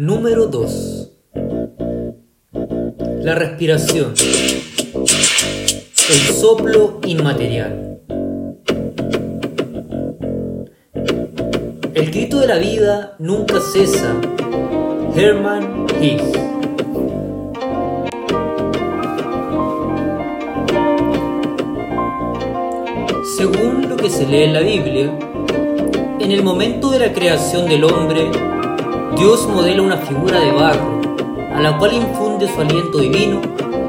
Número 2. La respiración. El soplo inmaterial. El grito de la vida nunca cesa. Herman Hesse. Según lo que se lee en la Biblia, en el momento de la creación del hombre, Dios modela una figura de barro, a la cual infunde su aliento divino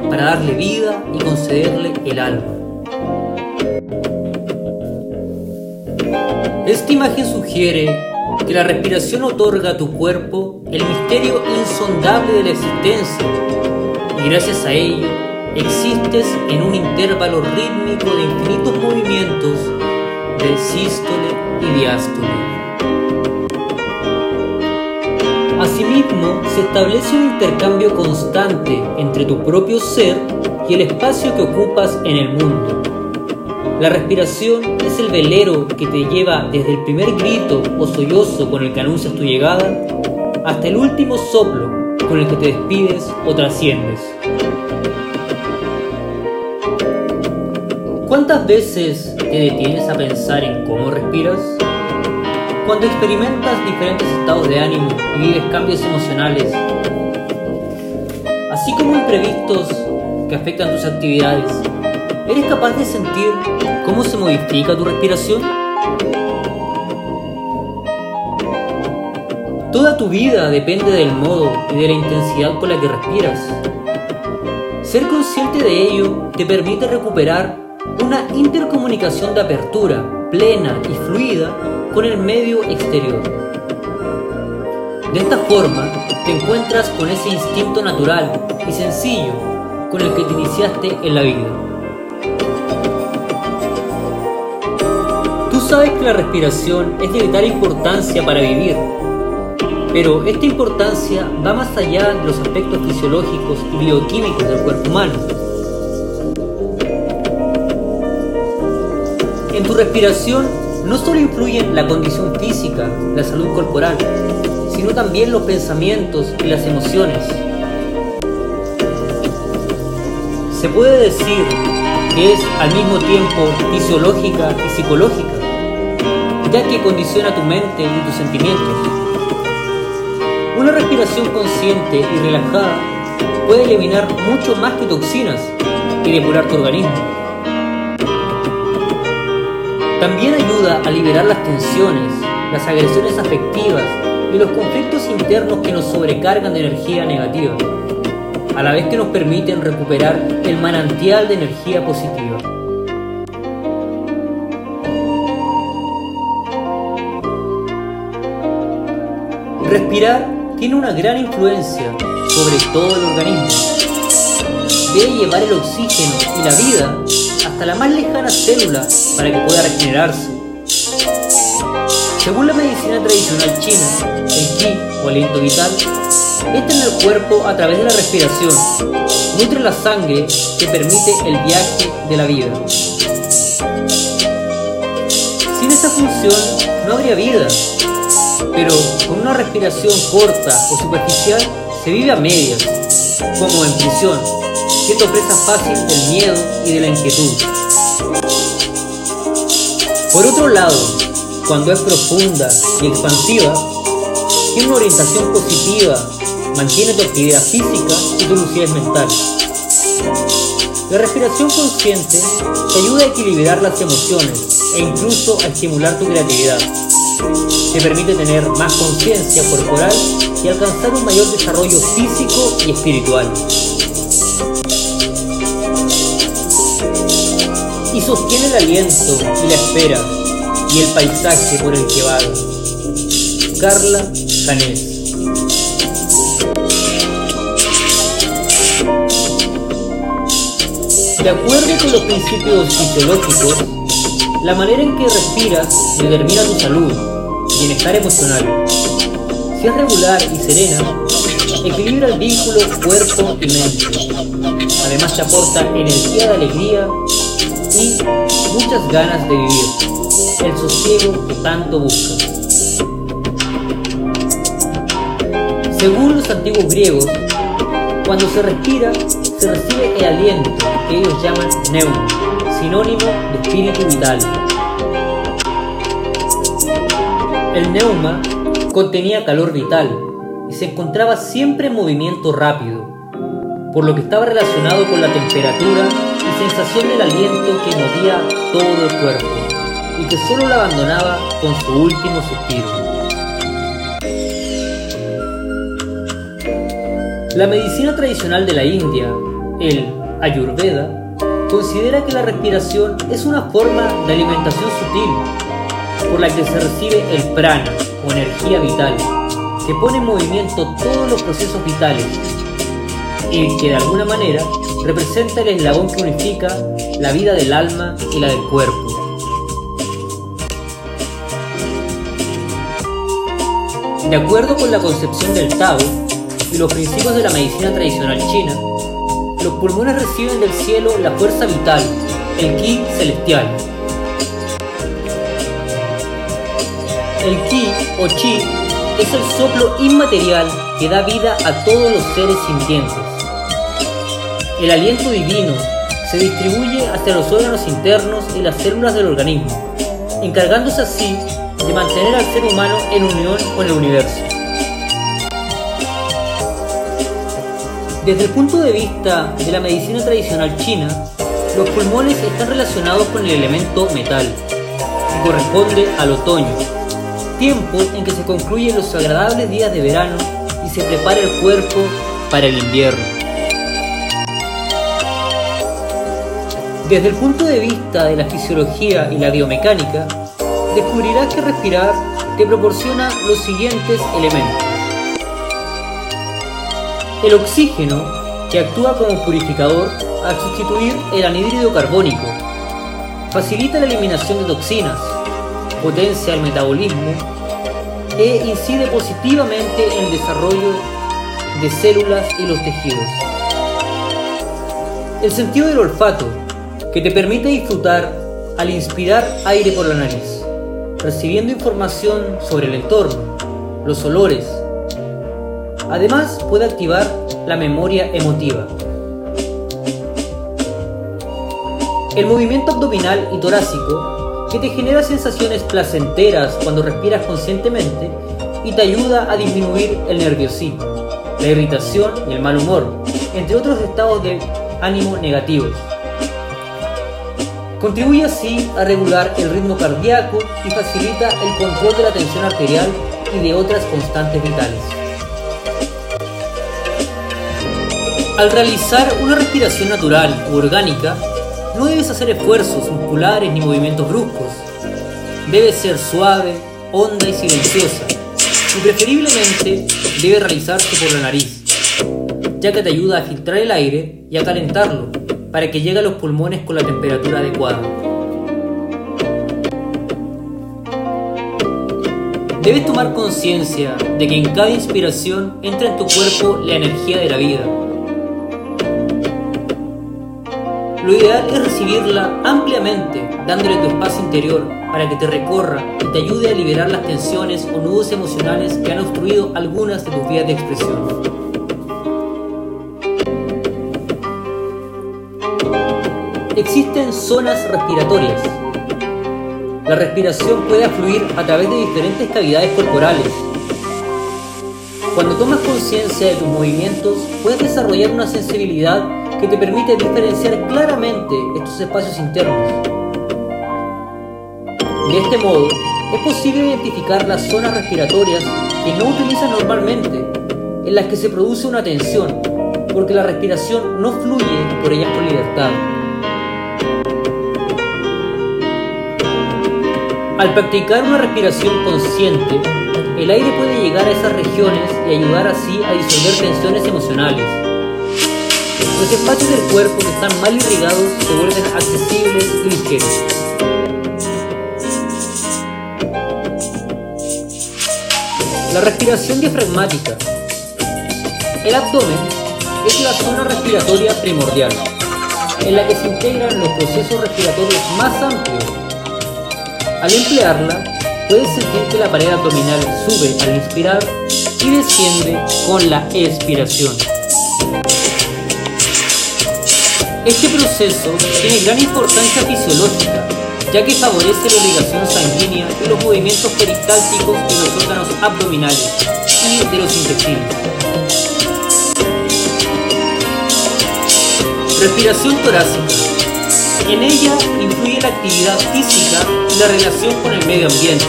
para darle vida y concederle el alma. Esta imagen sugiere que la respiración otorga a tu cuerpo el misterio insondable de la existencia y gracias a ello existes en un intervalo rítmico de infinitos movimientos de sístole y diástole. Asimismo, se establece un intercambio constante entre tu propio ser y el espacio que ocupas en el mundo. La respiración es el velero que te lleva desde el primer grito o sollozo con el que anuncias tu llegada hasta el último soplo con el que te despides o trasciendes. ¿Cuántas veces te detienes a pensar en cómo respiras? Cuando experimentas diferentes estados de ánimo y vives cambios emocionales, así como imprevistos que afectan tus actividades, ¿eres capaz de sentir cómo se modifica tu respiración? Toda tu vida depende del modo y de la intensidad con la que respiras. Ser consciente de ello te permite recuperar una intercomunicación de apertura, plena y fluida con el medio exterior. De esta forma, te encuentras con ese instinto natural y sencillo con el que te iniciaste en la vida. Tú sabes que la respiración es de vital importancia para vivir, pero esta importancia va más allá de los aspectos fisiológicos y bioquímicos del cuerpo humano. En tu respiración no solo influyen la condición física, la salud corporal, sino también los pensamientos y las emociones. Se puede decir que es al mismo tiempo fisiológica y psicológica, ya que condiciona tu mente y tus sentimientos. Una respiración consciente y relajada puede eliminar mucho más que toxinas y depurar tu organismo. También ayuda a liberar las tensiones, las agresiones afectivas y los conflictos internos que nos sobrecargan de energía negativa, a la vez que nos permiten recuperar el manantial de energía positiva. Respirar tiene una gran influencia sobre todo el organismo. Debe llevar el oxígeno y la vida hasta la más lejana célula para que pueda regenerarse. Según la medicina tradicional china, el Qi o aliento vital entra en el cuerpo a través de la respiración, nutre la sangre que permite el viaje de la vida. Sin esta función no habría vida, pero con una respiración corta o superficial se vive a medias, como en prisión, siendo presa fácil del miedo y de la inquietud. Por otro lado, cuando es profunda y expansiva, tiene una orientación positiva, mantiene tu actividad física y tu lucidez mental. La respiración consciente te ayuda a equilibrar las emociones e incluso a estimular tu creatividad. Te permite tener más conciencia corporal y alcanzar un mayor desarrollo físico y espiritual. Sostiene el aliento y la espera y el paisaje por el que va. Carla Janés. De acuerdo con los principios fisiológicos, la manera en que respiras determina tu salud, bienestar emocional. Si es regular y serena, equilibra el vínculo cuerpo y mente. Además te aporta energía de alegría y muchas ganas de vivir, el sosiego que tanto buscas. Según los antiguos griegos, cuando se respira, se recibe el aliento que ellos llaman neuma, sinónimo de espíritu vital. El neuma contenía calor vital y se encontraba siempre en movimiento rápido, por lo que estaba relacionado con la temperatura y sensación del aliento que movía todo el cuerpo y que solo la abandonaba con su último suspiro. La medicina tradicional de la India, el Ayurveda, considera que la respiración es una forma de alimentación sutil por la que se recibe el prana o energía vital, que pone en movimiento todos los procesos vitales y que de alguna manera representa el eslabón que unifica la vida del alma y la del cuerpo. De acuerdo con la concepción del Tao, y los principios de la medicina tradicional china, los pulmones reciben del cielo la fuerza vital, el ki celestial. El ki o chi es el soplo inmaterial que da vida a todos los seres sintientes. El aliento divino se distribuye hacia los órganos internos y las células del organismo, encargándose así de mantener al ser humano en unión con el universo. Desde el punto de vista de la medicina tradicional china, los pulmones están relacionados con el elemento metal, que corresponde al otoño, tiempo en que se concluyen los agradables días de verano y se prepara el cuerpo para el invierno. Desde el punto de vista de la fisiología y la biomecánica, descubrirás que respirar te proporciona los siguientes elementos el oxígeno, que actúa como purificador al sustituir el anhídrido carbónico, facilita la eliminación de toxinas, potencia el metabolismo e incide positivamente en el desarrollo de células y los tejidos. El sentido del olfato, que te permite disfrutar al inspirar aire por la nariz, recibiendo información sobre el entorno, los olores, Además, puede activar la memoria emotiva. El movimiento abdominal y torácico, que te genera sensaciones placenteras cuando respiras conscientemente y te ayuda a disminuir el nerviosismo, la irritación y el mal humor, entre otros estados de ánimo negativos. Contribuye así a regular el ritmo cardíaco y facilita el control de la tensión arterial y de otras constantes vitales. Al realizar una respiración natural u orgánica, no debes hacer esfuerzos musculares ni movimientos bruscos. Debe ser suave, honda y silenciosa, y preferiblemente debe realizarse por la nariz, ya que te ayuda a filtrar el aire y a calentarlo para que llegue a los pulmones con la temperatura adecuada. Debes tomar conciencia de que en cada inspiración entra en tu cuerpo la energía de la vida Lo ideal es recibirla ampliamente, dándole tu espacio interior para que te recorra y te ayude a liberar las tensiones o nudos emocionales que han obstruido algunas de tus vías de expresión. Existen zonas respiratorias. La respiración puede fluir a través de diferentes cavidades corporales. Cuando tomas conciencia de tus movimientos, puedes desarrollar una sensibilidad que te permite diferenciar claramente estos espacios internos. De este modo, es posible identificar las zonas respiratorias que no utilizas normalmente, en las que se produce una tensión, porque la respiración no fluye por ellas con libertad. Al practicar una respiración consciente, el aire puede llegar a esas regiones y ayudar así a disolver tensiones emocionales los espacios del cuerpo que están mal irrigados se vuelven accesibles y ligeros. La respiración diafragmática. El abdomen es la zona respiratoria primordial, en la que se integran los procesos respiratorios más amplios. Al emplearla, puedes sentir que la pared abdominal sube al inspirar y desciende con la expiración. Este proceso tiene gran importancia fisiológica, ya que favorece la irrigación sanguínea y los movimientos peristálticos de los órganos abdominales y de los intestinos. Respiración torácica. En ella influye la actividad física y la relación con el medio ambiente.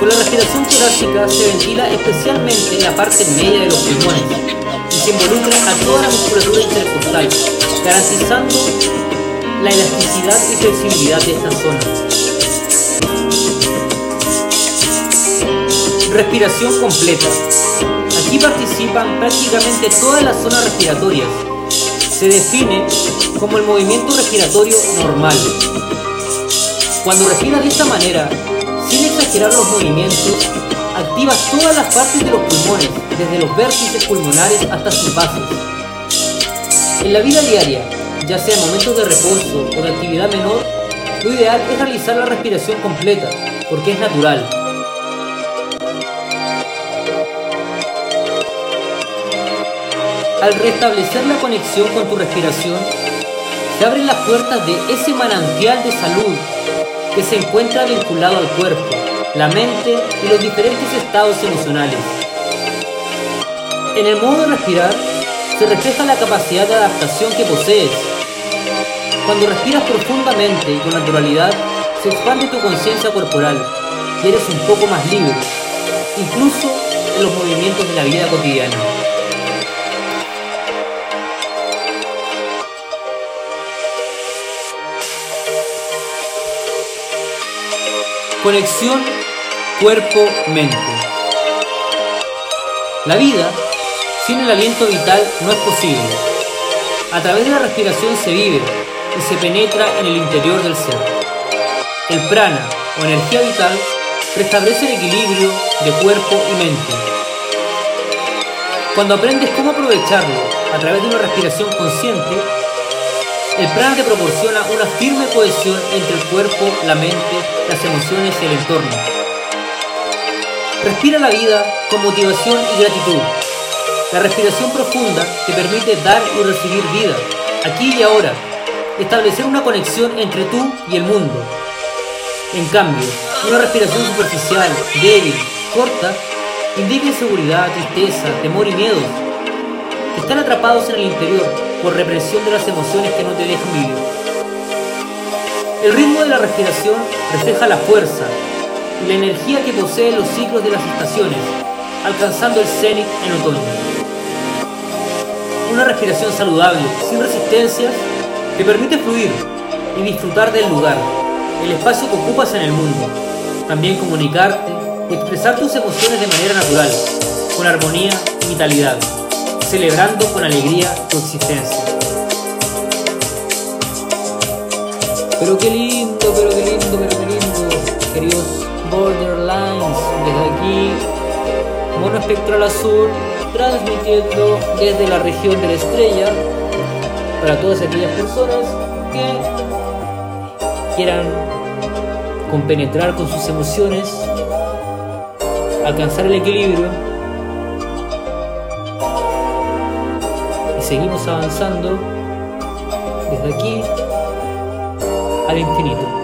Con la respiración torácica se ventila especialmente la parte media de los pulmones y se involucra a toda la musculatura intercostal, garantizando la elasticidad y flexibilidad de esta zona. Respiración completa. Aquí participan prácticamente todas las zonas respiratorias. Se define como el movimiento respiratorio normal. Cuando respiras de esta manera, sin exagerar los movimientos, activas todas las partes de los pulmones, desde los vértices pulmonares hasta sus bases. En la vida diaria, ya sea en momentos de reposo o de actividad menor, lo ideal es realizar la respiración completa, porque es natural. Al restablecer la conexión con tu respiración, se abren las puertas de ese manantial de salud que se encuentra vinculado al cuerpo, la mente y los diferentes estados emocionales. En el modo de respirar se refleja la capacidad de adaptación que posees. Cuando respiras profundamente y con naturalidad, se expande tu conciencia corporal y eres un poco más libre, incluso en los movimientos de la vida cotidiana. Conexión cuerpo-mente. La vida sin el aliento vital no es posible. A través de la respiración se vive y se penetra en el interior del ser. El prana o energía vital restablece el equilibrio de cuerpo y mente. Cuando aprendes cómo aprovecharlo a través de una respiración consciente, el prana te proporciona una firme cohesión entre el cuerpo, la mente, las emociones y el entorno. Respira la vida con motivación y gratitud. La respiración profunda te permite dar y recibir vida, aquí y ahora, establecer una conexión entre tú y el mundo. En cambio, una respiración superficial, débil, corta, indica inseguridad, tristeza, temor y Están atrapados en el interior por represión de las emociones que no te dejan vivir. El ritmo de la respiración refleja la fuerza y la energía que poseen los ciclos de las estaciones, alcanzando el cenit en otoño. Una respiración saludable, sin resistencias, te permite fluir y disfrutar del lugar, el espacio que ocupas en el mundo. También comunicarte y expresar tus emociones de manera natural, con armonía y vitalidad celebrando con alegría tu existencia. Pero qué lindo, pero qué lindo, pero qué lindo, queridos Borderlines, desde aquí, Mono Espectral Azul, transmitiendo desde la región de la estrella para todas aquellas personas que quieran compenetrar con sus emociones, alcanzar el equilibrio seguimos avanzando desde aquí al infinito.